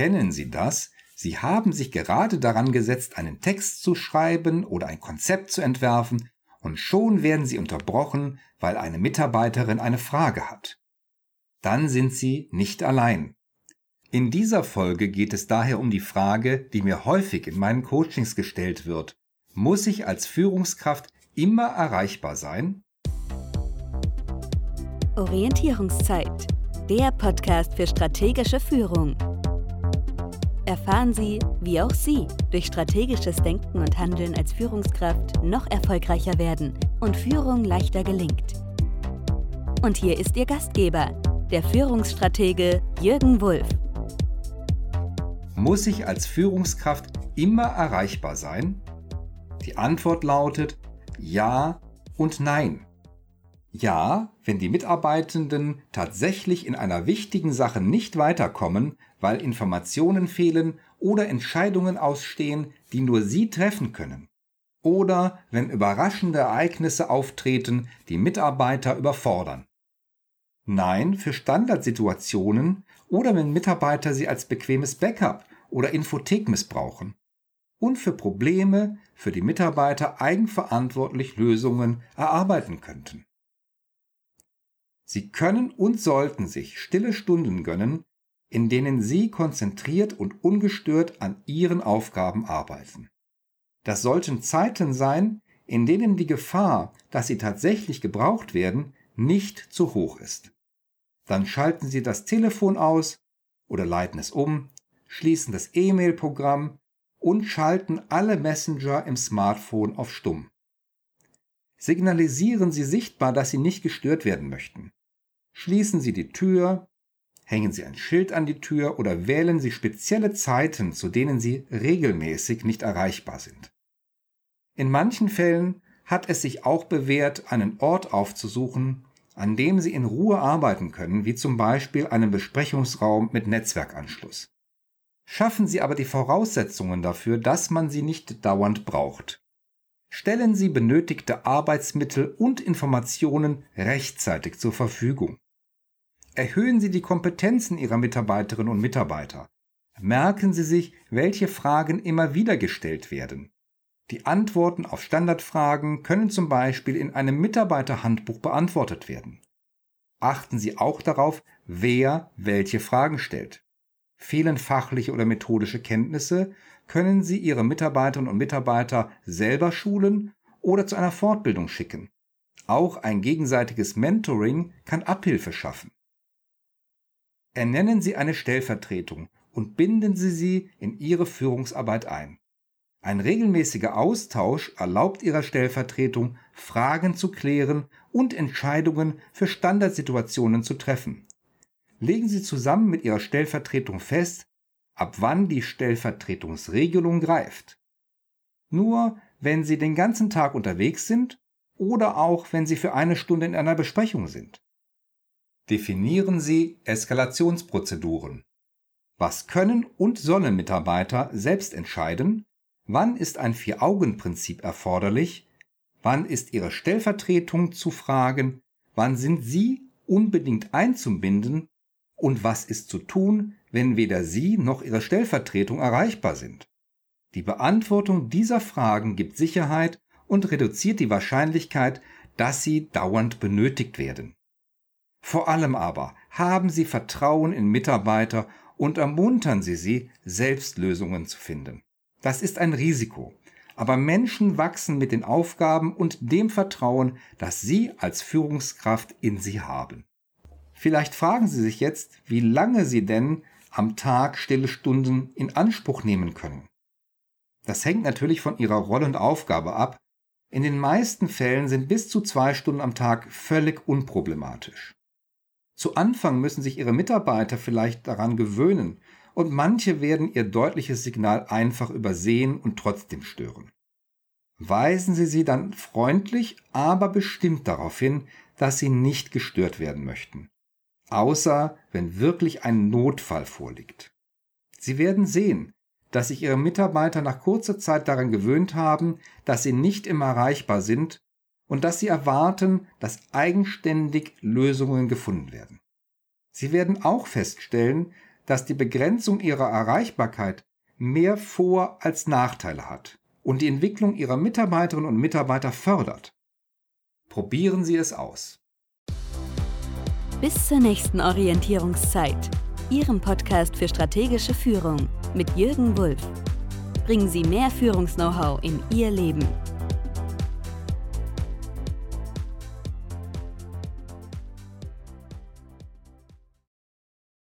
Kennen Sie das? Sie haben sich gerade daran gesetzt, einen Text zu schreiben oder ein Konzept zu entwerfen, und schon werden Sie unterbrochen, weil eine Mitarbeiterin eine Frage hat. Dann sind Sie nicht allein. In dieser Folge geht es daher um die Frage, die mir häufig in meinen Coachings gestellt wird. Muss ich als Führungskraft immer erreichbar sein? Orientierungszeit, der Podcast für strategische Führung. Erfahren Sie, wie auch Sie durch strategisches Denken und Handeln als Führungskraft noch erfolgreicher werden und Führung leichter gelingt. Und hier ist Ihr Gastgeber, der Führungsstratege Jürgen Wulff. Muss ich als Führungskraft immer erreichbar sein? Die Antwort lautet Ja und Nein. Ja, wenn die Mitarbeitenden tatsächlich in einer wichtigen Sache nicht weiterkommen, weil Informationen fehlen oder Entscheidungen ausstehen, die nur sie treffen können. Oder wenn überraschende Ereignisse auftreten, die Mitarbeiter überfordern. Nein für Standardsituationen oder wenn Mitarbeiter sie als bequemes Backup oder Infothek missbrauchen. Und für Probleme, für die Mitarbeiter eigenverantwortlich Lösungen erarbeiten könnten. Sie können und sollten sich stille Stunden gönnen, in denen Sie konzentriert und ungestört an Ihren Aufgaben arbeiten. Das sollten Zeiten sein, in denen die Gefahr, dass Sie tatsächlich gebraucht werden, nicht zu hoch ist. Dann schalten Sie das Telefon aus oder leiten es um schließen das E-Mail-Programm und schalten alle Messenger im Smartphone auf Stumm. Signalisieren Sie sichtbar, dass Sie nicht gestört werden möchten. Schließen Sie die Tür, hängen Sie ein Schild an die Tür oder wählen Sie spezielle Zeiten, zu denen Sie regelmäßig nicht erreichbar sind. In manchen Fällen hat es sich auch bewährt, einen Ort aufzusuchen, an dem Sie in Ruhe arbeiten können, wie zum Beispiel einen Besprechungsraum mit Netzwerkanschluss. Schaffen Sie aber die Voraussetzungen dafür, dass man sie nicht dauernd braucht. Stellen Sie benötigte Arbeitsmittel und Informationen rechtzeitig zur Verfügung. Erhöhen Sie die Kompetenzen Ihrer Mitarbeiterinnen und Mitarbeiter. Merken Sie sich, welche Fragen immer wieder gestellt werden. Die Antworten auf Standardfragen können zum Beispiel in einem Mitarbeiterhandbuch beantwortet werden. Achten Sie auch darauf, wer welche Fragen stellt. Fehlen fachliche oder methodische Kenntnisse, können Sie Ihre Mitarbeiterinnen und Mitarbeiter selber schulen oder zu einer Fortbildung schicken. Auch ein gegenseitiges Mentoring kann Abhilfe schaffen. Ernennen Sie eine Stellvertretung und binden Sie sie in Ihre Führungsarbeit ein. Ein regelmäßiger Austausch erlaubt Ihrer Stellvertretung, Fragen zu klären und Entscheidungen für Standardsituationen zu treffen legen Sie zusammen mit Ihrer Stellvertretung fest, ab wann die Stellvertretungsregelung greift. Nur wenn Sie den ganzen Tag unterwegs sind oder auch wenn Sie für eine Stunde in einer Besprechung sind. Definieren Sie Eskalationsprozeduren. Was können und sollen Mitarbeiter selbst entscheiden? Wann ist ein Vier-Augen-Prinzip erforderlich? Wann ist Ihre Stellvertretung zu fragen? Wann sind Sie unbedingt einzubinden und was ist zu tun, wenn weder Sie noch Ihre Stellvertretung erreichbar sind? Die Beantwortung dieser Fragen gibt Sicherheit und reduziert die Wahrscheinlichkeit, dass sie dauernd benötigt werden. Vor allem aber haben Sie Vertrauen in Mitarbeiter und ermuntern Sie sie, selbst Lösungen zu finden. Das ist ein Risiko, aber Menschen wachsen mit den Aufgaben und dem Vertrauen, das Sie als Führungskraft in sie haben. Vielleicht fragen Sie sich jetzt, wie lange Sie denn am Tag stille Stunden in Anspruch nehmen können. Das hängt natürlich von Ihrer Rolle und Aufgabe ab. In den meisten Fällen sind bis zu zwei Stunden am Tag völlig unproblematisch. Zu Anfang müssen sich Ihre Mitarbeiter vielleicht daran gewöhnen und manche werden Ihr deutliches Signal einfach übersehen und trotzdem stören. Weisen Sie sie dann freundlich, aber bestimmt darauf hin, dass Sie nicht gestört werden möchten außer wenn wirklich ein Notfall vorliegt. Sie werden sehen, dass sich Ihre Mitarbeiter nach kurzer Zeit daran gewöhnt haben, dass sie nicht immer erreichbar sind und dass sie erwarten, dass eigenständig Lösungen gefunden werden. Sie werden auch feststellen, dass die Begrenzung ihrer Erreichbarkeit mehr Vor- als Nachteile hat und die Entwicklung Ihrer Mitarbeiterinnen und Mitarbeiter fördert. Probieren Sie es aus. Bis zur nächsten Orientierungszeit, Ihrem Podcast für strategische Führung mit Jürgen Wulff. Bringen Sie mehr Führungs-Know-how in Ihr Leben.